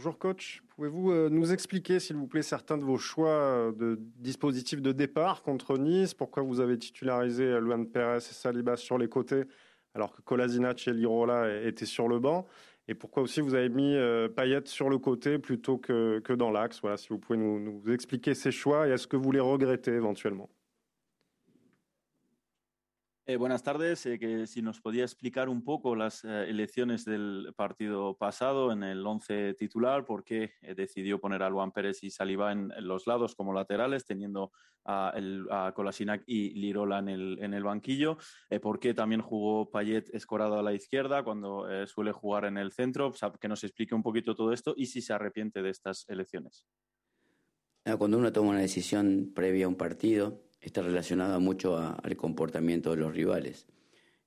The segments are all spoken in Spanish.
Bonjour coach, pouvez-vous euh, nous expliquer s'il vous plaît certains de vos choix euh, de dispositifs de départ contre Nice? Pourquoi vous avez titularisé euh, Luan Perez et Saliba sur les côtés alors que Kolasinac et Lirola étaient sur le banc? Et pourquoi aussi vous avez mis Payet sur le côté plutôt que, que dans l'axe? Voilà, si vous pouvez nous, nous expliquer ces choix et est-ce que vous les regrettez éventuellement? Eh, buenas tardes. Eh, que si nos podía explicar un poco las eh, elecciones del partido pasado en el 11 titular, por qué decidió poner a Luan Pérez y Saliba en, los lados como laterales, teniendo a, el, Kolasinac y Lirola en el, en el banquillo, por qué también jugó Payet escorado a la izquierda cuando suele jugar en el centro, que nos explique un poquito todo esto y si se arrepiente de estas elecciones. Ah, cuando uno toma una decisión previa a un partido, está relacionada mucho al comportamiento de los rivales.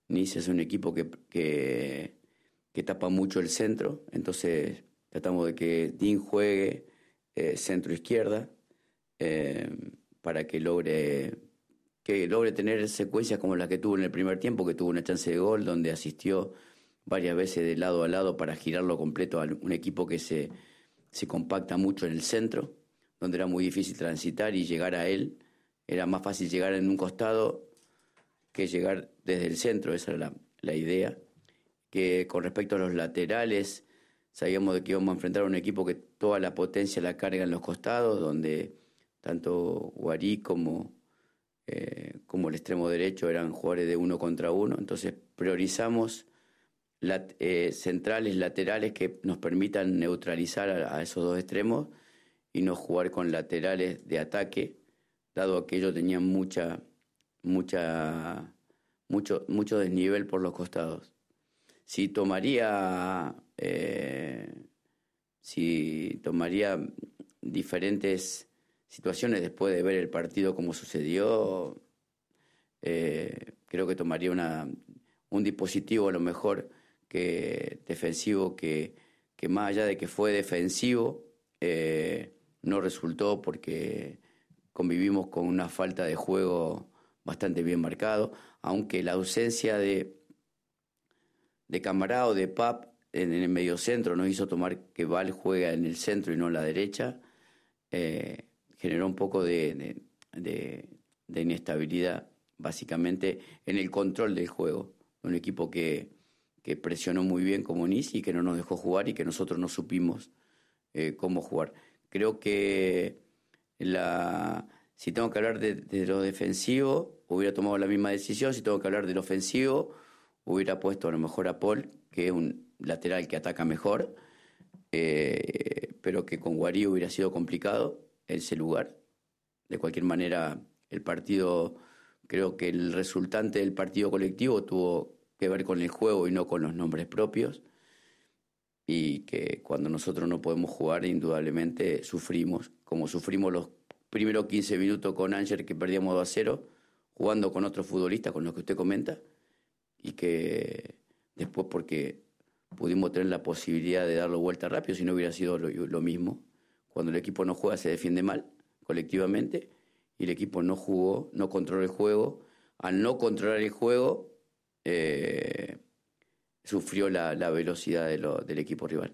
Nice es un equipo que, que, tapa mucho el centro, entonces tratamos de que Dean juegue eh, centro izquierda eh, para que logre que logre tener secuencias como las que tuvo en el primer tiempo, que tuvo una chance de gol donde asistió varias veces de lado a lado para girarlo completo a un equipo que se, se compacta mucho en el centro, donde era muy difícil transitar y llegar a él era más fácil llegar en un costado que llegar desde el centro, esa era la, idea. Que con respecto a los laterales, sabíamos de que íbamos a enfrentar a un equipo que toda la potencia la carga en los costados, donde tanto Guarí como, eh, como el extremo derecho eran jugadores de uno contra uno. Entonces priorizamos eh, centrales, laterales que nos permitan neutralizar a, a, esos dos extremos y no jugar con laterales de ataque dado que ellos tenían mucha, mucha, mucho, mucho desnivel por los costados. Si tomaría, eh, si tomaría diferentes situaciones después de ver el partido como sucedió, eh, creo que tomaría una, un dispositivo a lo mejor que defensivo que, que más allá de que fue defensivo, eh, no resultó porque convivimos con una falta de juego bastante bien marcado, aunque la ausencia de, de o de Pap en, el medio centro nos hizo tomar que Val juega en el centro y no en la derecha, eh, generó un poco de, de, inestabilidad básicamente en el control del juego. Un equipo que, que presionó muy bien como Nice y que no nos dejó jugar y que nosotros no supimos eh, cómo jugar. Creo que la, si tengo que hablar de, lo defensivo, hubiera tomado la misma decisión. Si tengo que hablar del ofensivo, hubiera puesto a lo mejor a Paul, que es un lateral que ataca mejor, eh, pero que con Guarí hubiera sido complicado ese lugar. De cualquier manera, el partido, creo que el resultante del partido colectivo tuvo que ver con el juego y no con los nombres propios y que cuando nosotros no podemos jugar, indudablemente sufrimos, como sufrimos los primeros 15 minutos con Ángel que perdíamos 2 a 0, jugando con otros futbolistas, con los que usted comenta, y que después porque pudimos tener la posibilidad de darlo vuelta rápido, si no hubiera sido lo, mismo. Cuando el equipo no juega se defiende mal, colectivamente, y el equipo no jugó, no controla el juego. Al no controlar el juego, eh, sufrió la, la de lo, del rival.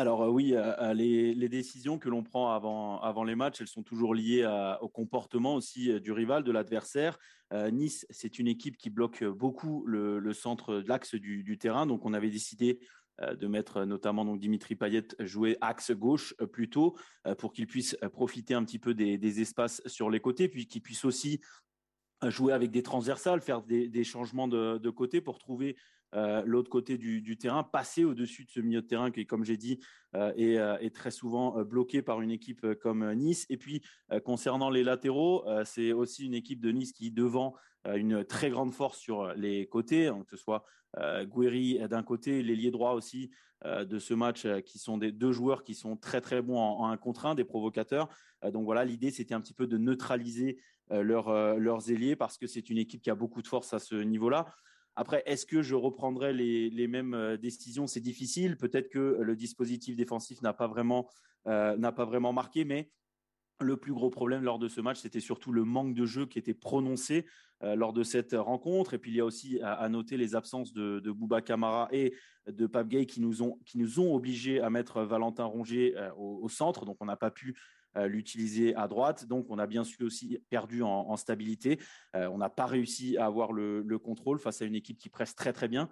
Alors euh, oui, euh, euh, les, décisions que l'on prend avant, avant les matchs, elles sont toujours liées au comportement aussi du rival, de l'adversaire. nice, c'est une équipe qui bloque beaucoup le, centre, l'axe du, terrain. Donc on avait décidé de mettre notamment donc Dimitri Payet jouer axe gauche euh, plutôt euh, pour qu'il puisse profiter un petit peu des, espaces sur les côtés, puis qu'il puisse aussi jouer avec des transversales, faire des, des changements de, de, côté pour trouver euh, l'autre côté du, terrain, passer au-dessus de ce milieu de terrain qui, comme j'ai dit, euh, est, est, très souvent bloqué par une équipe comme Nice. Et puis, concernant les latéraux, c'est aussi une équipe de Nice qui, devant une très grande force sur les côtés, donc que ce soit euh, d'un côté, l'ailier droit aussi euh, de ce match, euh, qui sont des deux joueurs qui sont très très bons en, un contre un, des provocateurs. Euh, donc voilà, l'idée c'était un petit peu de neutraliser leur, leurs ailiers parce que c'est une équipe qui a beaucoup de force à ce niveau-là. Après, est-ce que je reprendrai les, les mêmes décisions? C'est difficile. Peut-être que le dispositif défensif n'a pas vraiment n'a pas vraiment marqué, mais le plus gros problème lors de ce match, c'était surtout le manque de jeu qui était prononcé euh, lors de cette rencontre. Et puis, il y a aussi à, noter les absences de, de Bouba Camara et de Pape Gay qui nous ont, qui nous ont obligés à mettre Valentin Rongier euh, au, centre. Donc, on n'a pas pu euh, l'utiliser à droite. Donc, on a bien sûr aussi perdu en, stabilité. on n'a pas réussi à avoir le, contrôle face à une équipe qui presse très, très bien,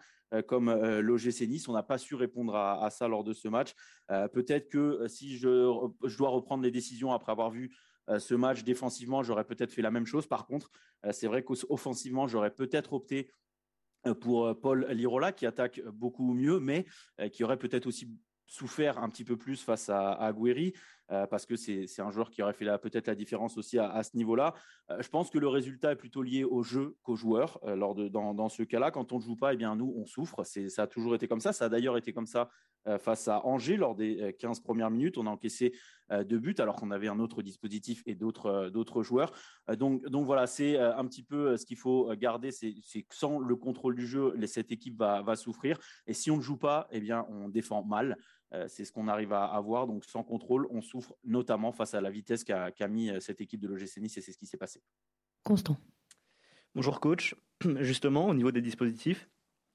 comme l'OGC Nice. On n'a pas su répondre à, ça lors de ce match. Peut-être que si je, je, dois reprendre les décisions après avoir vu euh, ce match défensivement, j'aurais peut-être fait la même chose. Par contre, euh, c'est vrai qu'offensivement, j'aurais peut-être opté euh, pour Paul Lirola qui attaque beaucoup mieux, mais qui aurait peut-être aussi souffert un petit peu plus face à, à parce que c'est un joueur qui aurait fait peut-être la différence aussi à, ce niveau-là. je pense que le résultat est plutôt lié au jeu qu'aux joueurs. lors de, dans, dans ce cas-là, quand on ne joue pas, eh bien, nous, on souffre. Ça a toujours été comme ça. Ça a d'ailleurs été comme ça face à Angers lors des 15 premières minutes. On a encaissé euh, de buts, alors qu'on avait un autre dispositif et d'autres euh, joueurs. Euh, donc, donc voilà, c'est un petit peu ce qu'il faut garder, c'est que sans le contrôle du jeu, cette équipe va, va souffrir. Et si on ne joue pas, eh bien, on défend mal. C'est ce qu'on arrive à avoir. Donc, sans contrôle, on souffre notamment face à la vitesse qu'a mis cette équipe de l'OGC Nice et c'est ce qui s'est passé. Constant. Bonjour coach. Justement, au niveau des dispositifs,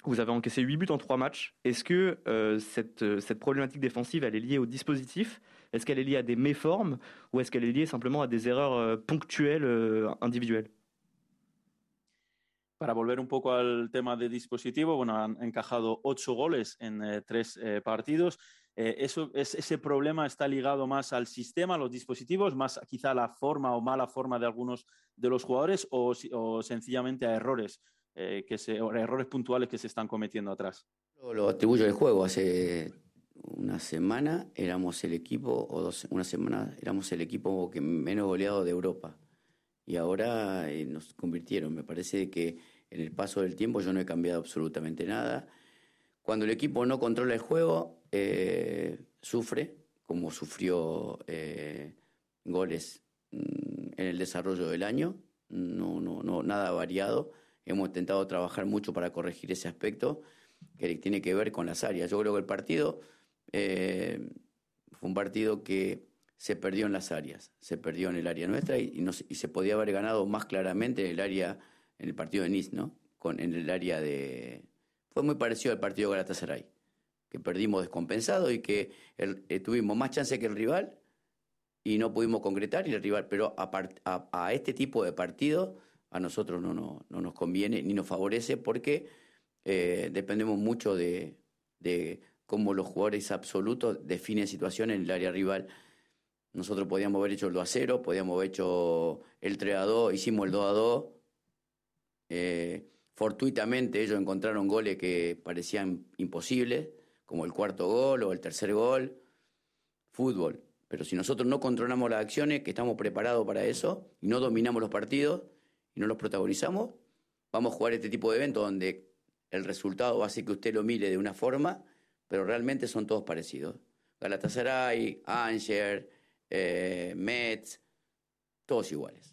vous avez encaissé 8 buts en 3 matchs. Est-ce que cette, cette problématique défensive, elle est liée au dispositif? Est-ce qu'elle est liée à des méformes ou est-ce qu'elle est liée simplement à des erreurs euh, ponctuelles euh, individuelles? Para volver un poco al tema de dispositivo, bueno, han encajado ocho goles en eh, tres eh, partidos. Eh, eso, es, ese problema está ligado más al sistema, a los dispositivos, más quizá a la forma o mala forma de algunos de los jugadores o, o sencillamente a errores, eh, que se, errores puntuales que se están cometiendo atrás. Lo atribuyo al juego. Hace una semana éramos el equipo, o dos, una semana éramos el equipo que menos goleado de Europa. Y ahora eh, nos convirtieron. Me parece que en el paso del tiempo yo no he cambiado absolutamente nada. Cuando el equipo no controla el juego, eh, sufre, como sufrió eh, goles mm, en el desarrollo del año. No, no, no, nada variado. Hemos intentado trabajar mucho para corregir ese aspecto que tiene que ver con las áreas. Yo creo que el partido eh, fue un partido que se perdió en las áreas, se perdió en el área nuestra y, y, se podía haber ganado más claramente en el área, en el partido de Nice, ¿no? Con, en el área de... Fue muy parecido al partido de Galatasaray, que perdimos descompensado y que eh, tuvimos más chance que el rival y no pudimos concretar y el rival, pero a, a, este tipo de partido a nosotros no, no, no, nos conviene ni nos favorece porque eh, dependemos mucho de, de cómo los jugadores absolutos definen situaciones en el área rival. Nosotros podíamos haber hecho el 2 a 0, podíamos haber hecho el 3 a 2, hicimos el 2 a 2. Eh, fortuitamente ellos encontraron goles que parecían imposibles, como el cuarto gol o el tercer gol. Fútbol. Pero si nosotros no controlamos las acciones, que estamos preparados para eso, y no dominamos los partidos y no los protagonizamos, vamos a jugar este tipo de eventos donde el resultado va a ser que usted lo mire de una forma pero realmente son todos parecidos. Galatasaray, Angers, eh, Metz, todos iguales.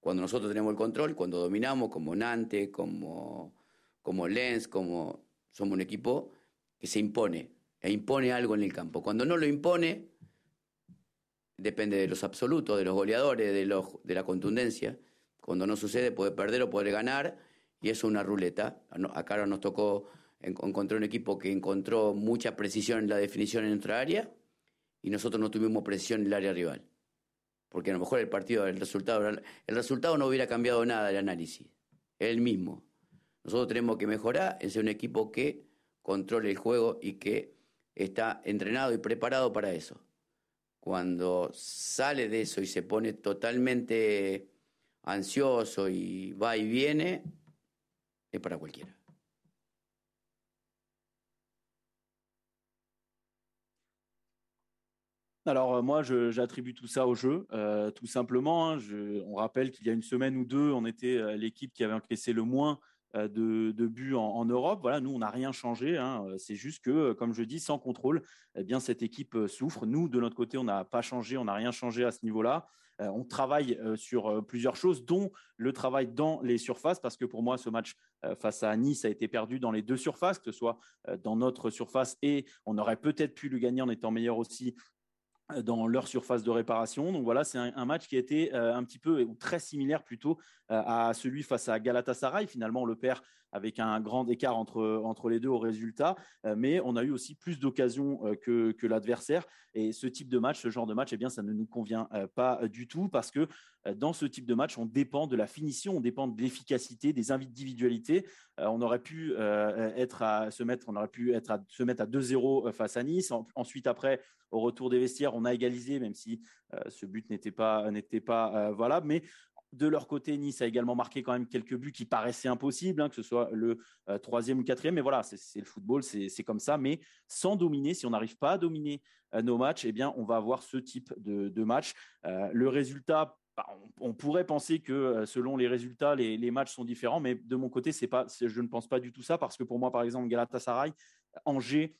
Cuando nosotros tenemos el control, cuando dominamos, como Nantes, como, como Lens, como somos un equipo que se impone, e impone algo en el campo. Cuando no lo impone, depende de los absolutos, de los goleadores, de, los, de la contundencia. Cuando no sucede, puede perder o puede ganar, y eso es una ruleta. Acá ahora nos tocó encontró un equipo que encontró mucha precisión en la definición en nuestra área y nosotros no tuvimos precisión en el área rival. Porque a lo mejor el partido, el resultado, el resultado no hubiera cambiado nada el análisis, es el mismo. Nosotros tenemos que mejorar ser un equipo que controle el juego y que está entrenado y preparado para eso. Cuando sale de eso y se pone totalmente ansioso y va y viene, es para cualquiera. Alors euh, moi, j'attribue tout ça au jeu, euh, tout simplement. Hein. on rappelle qu'il y a une semaine ou deux, on était euh, l'équipe qui avait encaissé le moins de, buts en, Europe. Voilà, nous, on n'a rien changé. Hein. C'est juste que, comme je dis, sans contrôle, eh bien cette équipe souffre. Nous, de notre côté, on n'a pas changé, on n'a rien changé à ce niveau-là. on travaille sur plusieurs choses, dont le travail dans les surfaces, parce que pour moi, ce match face à Nice a été perdu dans les deux surfaces, que ce soit dans notre surface et on aurait peut-être pu le gagner en étant meilleur aussi dans leur surface de réparation. Donc voilà, c'est un, match qui a été un petit peu ou très similaire plutôt à celui face à Galatasaray. Finalement, le perd avec un grand écart entre, entre les deux au résultat, euh, mais on a eu aussi plus d'occasions euh, que, que l'adversaire. Et ce type de match, ce genre de match, eh bien, ça ne nous convient euh, pas du tout parce que dans ce type de match, on dépend de la finition, on dépend de l'efficacité, des individualités. on aurait pu être à se mettre, on aurait pu être à se mettre à 2-0 face à Nice. ensuite, après, au retour des vestiaires, on a égalisé, même si ce but n'était pas n'était pas. Mais de leur côté, Nice a également marqué quand même quelques buts qui paraissaient impossibles, hein, que ce soit le euh, troisième ou quatrième. Mais voilà, c'est le football, c'est comme ça. Mais sans dominer, si on n'arrive pas à dominer euh, nos matchs, eh bien, on va avoir ce type de, match. Euh, le résultat, bah, on, pourrait penser que selon les résultats, les, matchs sont différents. Mais de mon côté, pas, je ne pense pas du tout ça parce que pour moi, par exemple, Galatasaray, Angers,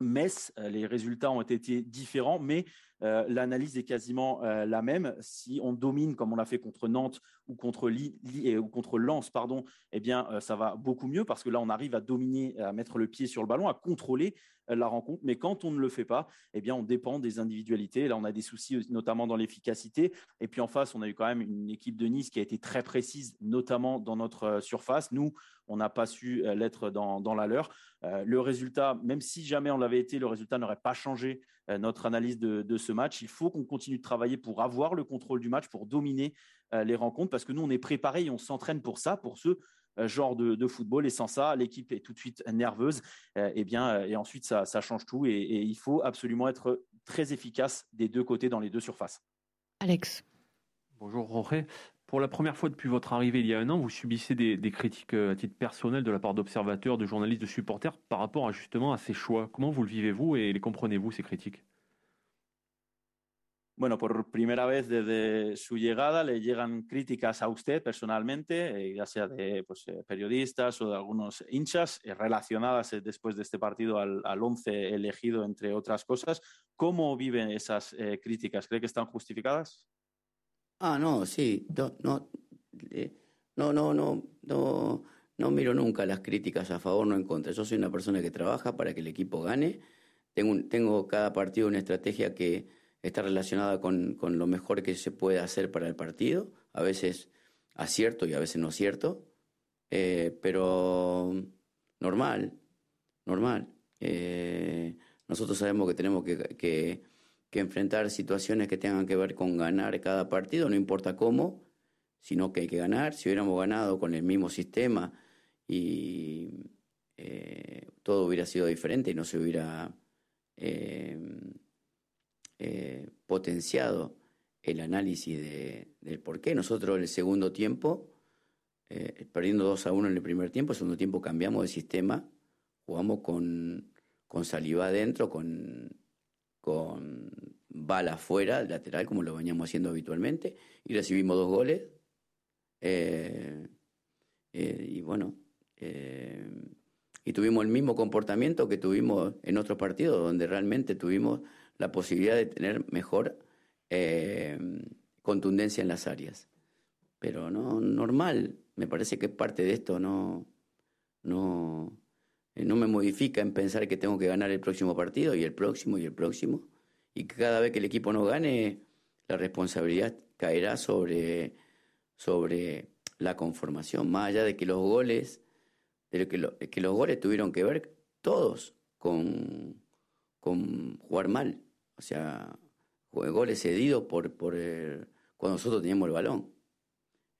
Metz, les résultats ont été différents, mais euh, l'analyse est quasiment euh, la même. Si on domine comme on l'a fait contre Nantes ou contre, ou contre Lens, pardon, eh bien, euh, ça va beaucoup mieux parce que là, on arrive à dominer, à mettre le pied sur le ballon, à contrôler la rencontre. Mais quand on ne le fait pas, eh bien, on dépend des individualités. Là, on a des soucis, notamment dans l'efficacité. Et puis en face, on a eu quand même une équipe de Nice qui a été très précise, notamment dans notre surface. Nous, on n'a pas su l'être dans, dans, la leur. le résultat, même si jamais on l'avait été, le résultat n'aurait pas changé notre analyse de, de ce match. Il faut qu'on continue de travailler pour avoir le contrôle du match, pour dominer euh, les rencontres, parce que nous, on est préparé et on s'entraîne pour ça, pour ce euh, genre de, football. Et sans ça, l'équipe est tout de suite nerveuse. Euh, et bien, et ensuite, ça, change tout. Et, et il faut absolument être très efficace des deux côtés dans les deux surfaces. Alex. Bonjour Jorge. Pour la première fois depuis votre arrivée il y a un an, vous subissez des, critiques à titre personnel de la part d'observateurs, de journalistes, de supporters par rapport à, justement à ces choix. Comment vous le vivez-vous et les comprenez-vous, ces critiques? Bueno, por primera vez desde su llegada le llegan críticas a usted personalmente, eh, ya sea de pues, eh, periodistas o de algunos hinchas, eh, relacionadas después de este partido al, al, once elegido, entre otras cosas. ¿Cómo viven esas críticas? ¿Cree que están justificadas? Ah, no, sí. No, no, no, no, no, no, no miro nunca las críticas a favor o en contra. Yo soy una persona que trabaja para que el equipo gane. Tengo, tengo cada partido una estrategia que está relacionada con, con, lo mejor que se puede hacer para el partido, a veces acierto y a veces no acierto, eh, pero normal, normal. Eh, nosotros sabemos que tenemos que, que, enfrentar situaciones que tengan que ver con ganar cada partido, no importa cómo, sino que hay que ganar. Si hubiéramos ganado con el mismo sistema y eh, todo hubiera sido diferente y no se hubiera eh, potenciado el análisis de, del por qué. Nosotros en el segundo tiempo, eh, perdiendo 2 a 1 en el primer tiempo, en el segundo tiempo cambiamos de sistema, jugamos con, con saliva adentro, con, con bala afuera, lateral, como lo veníamos haciendo habitualmente, y recibimos dos goles. Eh, y bueno, y tuvimos el mismo comportamiento que tuvimos en otros partidos, donde realmente tuvimos la posibilidad de tener mejor eh, contundencia en las áreas. Pero no, normal, me parece que parte de esto no, no, eh, no me modifica en pensar que tengo que ganar el próximo partido y el próximo y el próximo. Y cada vez que el equipo no gane, la responsabilidad caerá sobre, sobre la conformación, más allá de que los goles, de que, que los goles tuvieron que ver todos con, con jugar mal. O sea, goles cedidos por, por cuando nosotros teníamos el balón.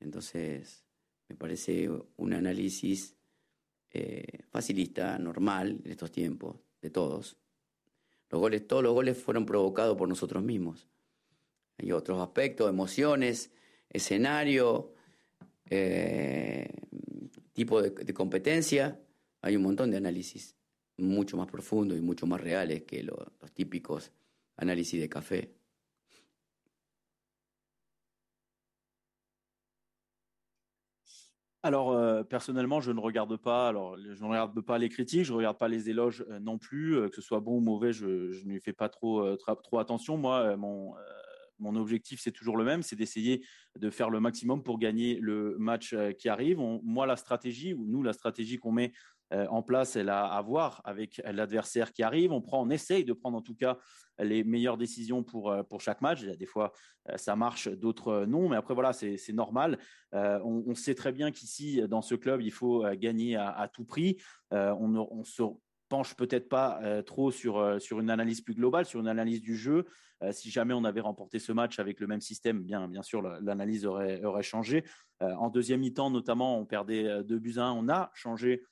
Entonces, me parece un análisis eh, facilista, normal en estos tiempos, de todos. Los goles, todos los goles fueron provocados por nosotros mismos. Hay otros aspectos, emociones, escenario, eh, tipo de, competencia. Hay un montón de análisis mucho más profundos y mucho más reales que los típicos análisis de café. Alors euh, personnellement, je ne regarde pas. Alors, je ne regarde pas les critiques, je ne regarde pas les éloges euh, non plus, euh, que ce soit bon ou mauvais. Je, je n'y fais pas trop, attention. Moi, mon objectif, c'est toujours le même, c'est d'essayer de faire le maximum pour gagner le match qui arrive. moi, la stratégie, ou nous, la stratégie qu'on met en place, elle a à voir avec l'adversaire qui arrive. On prend, on essaye de prendre en tout cas les meilleures décisions pour, pour chaque match. Des fois, ça marche, d'autres non. Mais après, voilà, c'est normal. On, sait très bien qu'ici, dans ce club, il faut gagner à, tout prix. On, on se penche peut-être pas trop sur, sur une analyse plus globale, sur une analyse du jeu. si jamais on avait remporté ce match avec le même système, bien, bien sûr, l'analyse aurait, aurait changé. en deuxième mi-temps, notamment, on perdait deux buts à 1. On a changé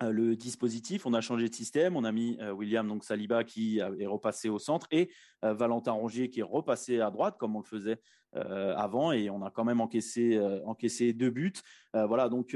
le dispositif, on a changé de système, on a mis William donc Saliba qui est repassé au centre et Valentin Rongier qui est repassé à droite comme on le faisait avant et on a quand même encaissé encaissé deux buts. voilà donc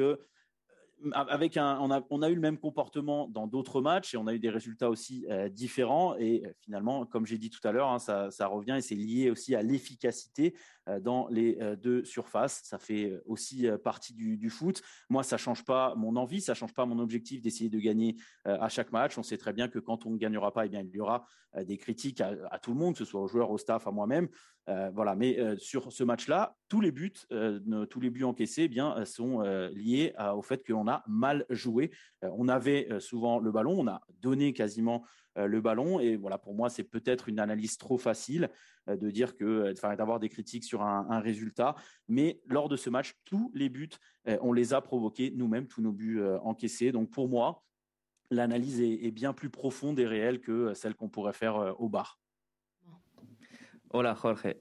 avec un, on, a, on a eu le même comportement dans d'autres matchs et on a eu des résultats aussi euh, différents. Et euh, finalement, comme j'ai dit tout à l'heure, hein, ça, ça, revient et c'est lié aussi à l'efficacité euh, dans les deux surfaces. Ça fait aussi partie du, foot. Moi, ça change pas mon envie, ça change pas mon objectif d'essayer de gagner à chaque match. On sait très bien que quand on ne gagnera pas, eh bien, il y aura des critiques à, tout le monde, que ce soit aux joueurs, au staff, à moi-même. voilà. Mais sur ce match-là, tous les buts, tous les buts encaissés, eh bien, sont liés au fait qu'on a mal joué. Euh, on avait euh, souvent le ballon, on a donné quasiment euh, le ballon. Et voilà, pour moi, c'est peut-être une analyse trop facile de dire que, enfin, d'avoir des critiques sur un, résultat. Mais lors de ce match, tous les buts, on les a provoqués nous-mêmes, tous nos buts encaissés. Donc pour moi, l'analyse est, bien plus profonde et réelle que celle qu'on pourrait faire au bar. Hola Jorge,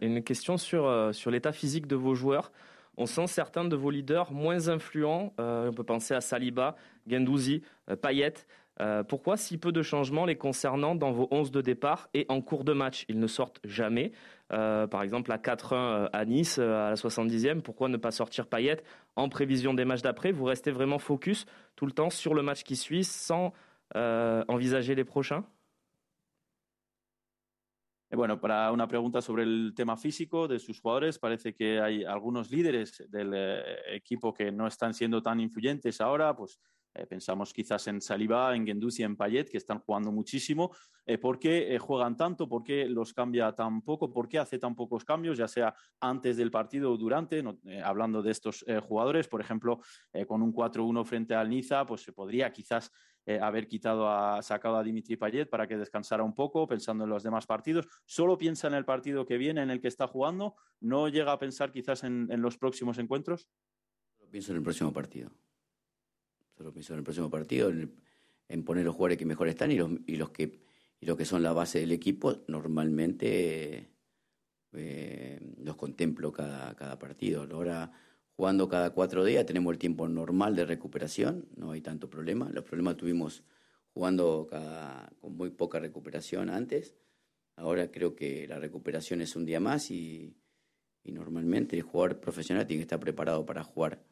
une question sur, sur l'état physique de vos joueurs. On sent certains de vos leaders moins influents. Euh, on peut penser à Saliba, Gendouzi, euh, Payet. Euh, pourquoi si peu de changements les concernant dans vos 11 de départ et en cours de match Ils ne sortent jamais? par exemple, à 4-1 à Nice, à la 70e, pourquoi ne pas sortir Payet en prévision des matchs d'après? Vous restez vraiment focus tout le temps sur le match qui suit sans envisager les prochains? Eh, bueno, para una pregunta sobre el tema físico de sus jugadores, parece que hay algunos líderes del eh, equipo que no están siendo tan influyentes ahora, pues eh, pensamos quizás en Saliba, en Gendusi, en Payet, que están jugando muchísimo. ¿Por qué juegan tanto? ¿Por qué los cambia tan poco? ¿Por qué hace tan pocos cambios, ya sea antes del partido o durante? hablando de estos jugadores, por ejemplo, con un 4-1 frente al Niza, pues se podría quizás eh, haber quitado a, sacado a Dimitri Payet para que descansara un poco, pensando en los demás partidos. Solo piensa en el partido que viene, en el que está jugando. ¿No llega a pensar quizás en, los próximos encuentros? Pienso en el próximo partido. Solo pienso en el próximo partido, en, poner los jugadores que mejor están y los, que son la base del equipo, normalmente eh, los contemplo cada partido. Ahora jugando cada cuatro días, tenemos el tiempo normal de recuperación, no hay tanto problema. Los problemas tuvimos jugando con muy poca recuperación antes. Ahora creo que la recuperación es un día más y, normalmente el jugador profesional tiene que estar preparado para jugar.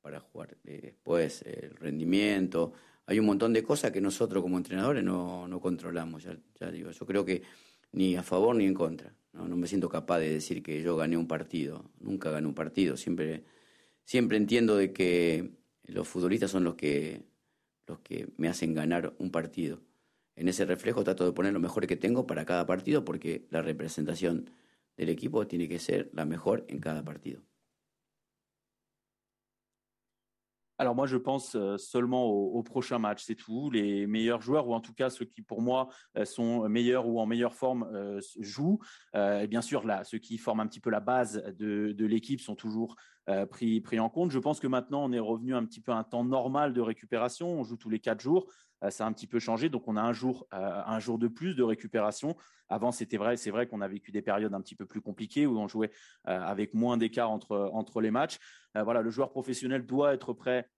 Para jugar. Después, el rendimiento. Hay un montón de cosas que nosotros como entrenadores no, no controlamos. Ya, ya, digo, yo creo que ni a favor ni en contra. No, no me siento capaz de decir que yo gané un partido. Nunca gané un partido. Siempre, siempre entiendo de que los futbolistas son los que, los que me hacen ganar un partido. En ese reflejo trato de poner lo mejor que tengo para cada partido porque la representación del equipo tiene que ser la mejor en cada partido. Alors moi, je pense seulement au, prochain match, c'est tout. Les meilleurs joueurs, ou en tout cas ceux qui pour moi sont meilleurs ou en meilleure forme, jouent. et bien sûr, là, ceux qui forment un petit peu la base de, de l'équipe sont toujours pris, pris en compte. Je pense que maintenant, on est revenu un petit peu à un temps normal de récupération. On joue tous les quatre jours. ça a un petit peu changé, donc on a un jour, un jour de plus de récupération. Avant, c'était vrai, c'est vrai qu'on a vécu des périodes un petit peu plus compliquées où on jouait avec moins d'écart entre, entre les matchs. Voilà, le joueur professionnel doit être prêt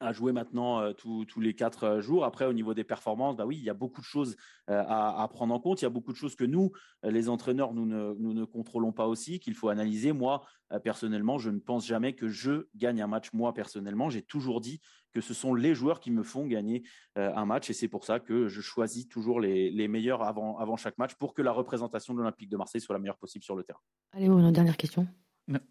à jouer maintenant euh, tous, les quatre euh, jours. Après, au niveau des performances, bah oui, il y a beaucoup de choses euh, à, prendre en compte. Il y a beaucoup de choses que nous, les entraîneurs, nous ne, contrôlons pas aussi, qu'il faut analyser. Moi, personnellement, je ne pense jamais que je gagne un match. Moi, personnellement, j'ai toujours dit que ce sont les joueurs qui me font gagner un match. Et c'est pour ça que je choisis toujours les, meilleurs avant, chaque match pour que la représentation de l'Olympique de Marseille soit la meilleure possible sur le terrain. Allez, une dernière question.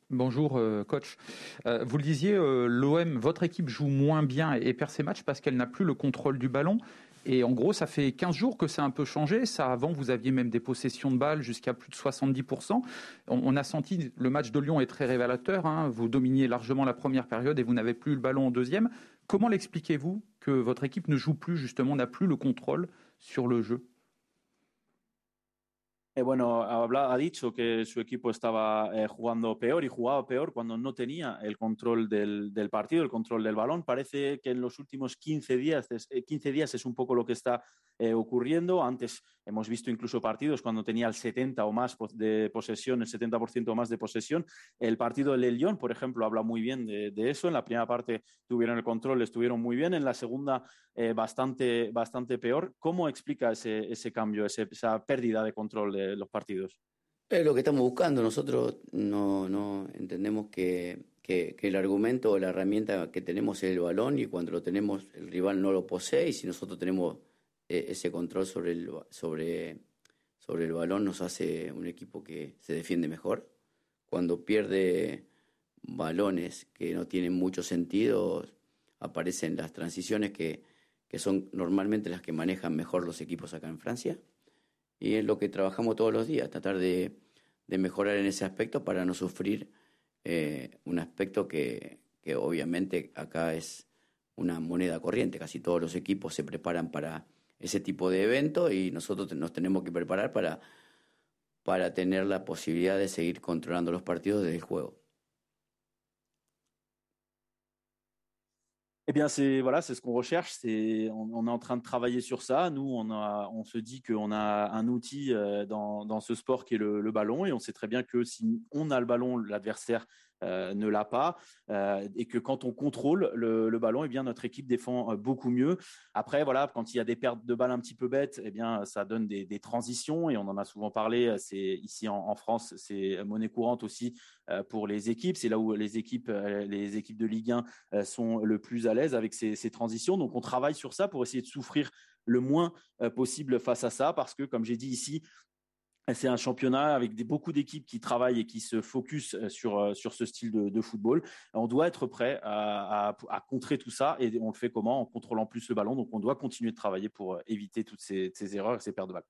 Bonjour euh, coach. Euh, vous le disiez, euh, l'OM, votre équipe joue moins bien et, perd ses matchs parce qu'elle n'a plus le contrôle du ballon. Et en gros, ça fait 15 jours que ça a un peu changé. Ça, avant, vous aviez même des possessions de balles jusqu'à plus de 70%. On, a senti, le match de Lyon est très révélateur. Hein. Vous dominiez largement la première période et vous n'avez plus le ballon en deuxième. Comment l'expliquez-vous que votre équipe ne joue plus, justement, n'a plus le contrôle sur le jeu? Eh, bueno, ha dicho que su equipo estaba eh, jugando peor y jugaba peor cuando no tenía el control del, partido, el control del balón. Parece que en los últimos 15 días, 15 eh, días es un poco lo que está ocurriendo. Antes hemos visto incluso partidos cuando tenía el 70 o más de posesión, el 70% o más de posesión. El partido del Lyon, por ejemplo, habla muy bien de, eso. En la primera parte tuvieron el control, estuvieron muy bien. En la segunda, bastante, bastante peor. ¿Cómo explica ese, ese cambio, esa pérdida de control de los partidos? Es lo que estamos buscando. Nosotros no, no entendemos que, que, el argumento o la herramienta que tenemos es el balón y cuando lo tenemos el rival no lo posee y si nosotros tenemos eh, ese control sobre el, sobre, sobre el balón nos hace un equipo que se defiende mejor. Cuando pierde balones que no tienen mucho sentido, aparecen las transiciones que, que son normalmente las que manejan mejor los equipos acá en Francia y es lo que trabajamos todos los días, tratar de, de mejorar en ese aspecto para no sufrir eh, un aspecto que, que, obviamente acá es una moneda corriente, casi todos los equipos se preparan para ese tipo de evento y nosotros nos tenemos que preparar para, para tener la posibilidad de seguir controlando los partidos del juego. Eh bien, c'est voilà, c'est ce qu'on recherche. C'est on, est en train de travailler sur ça. Nous, on a, on se dit qu'on a un outil euh, dans, ce sport qui est le, ballon, et on sait très bien que si on a le ballon, l'adversaire ne l'a pas, euh, et que quand on contrôle le, ballon, et eh bien notre équipe défend euh, beaucoup mieux. Après, voilà, quand il y a des pertes de balles un petit peu bêtes, eh bien ça donne des, transitions, et on en a souvent parlé. C'est ici en, France, c'est monnaie courante aussi pour les équipes. C'est là où les équipes, les équipes de Ligue 1 sont le plus à l'aise avec ces, ces transitions. Donc on travaille sur ça pour essayer de souffrir le moins possible face à ça, parce que comme j'ai dit ici, c'est un championnat avec beaucoup d'équipes qui travaillent et qui se focus euh, sur, euh, sur ce style de, football. On doit être prêt à, contrer tout ça et on le fait comment? En contrôlant plus le ballon. Donc on doit continuer de travailler pour euh, éviter toutes ces, ces erreurs et ces pertes de balles.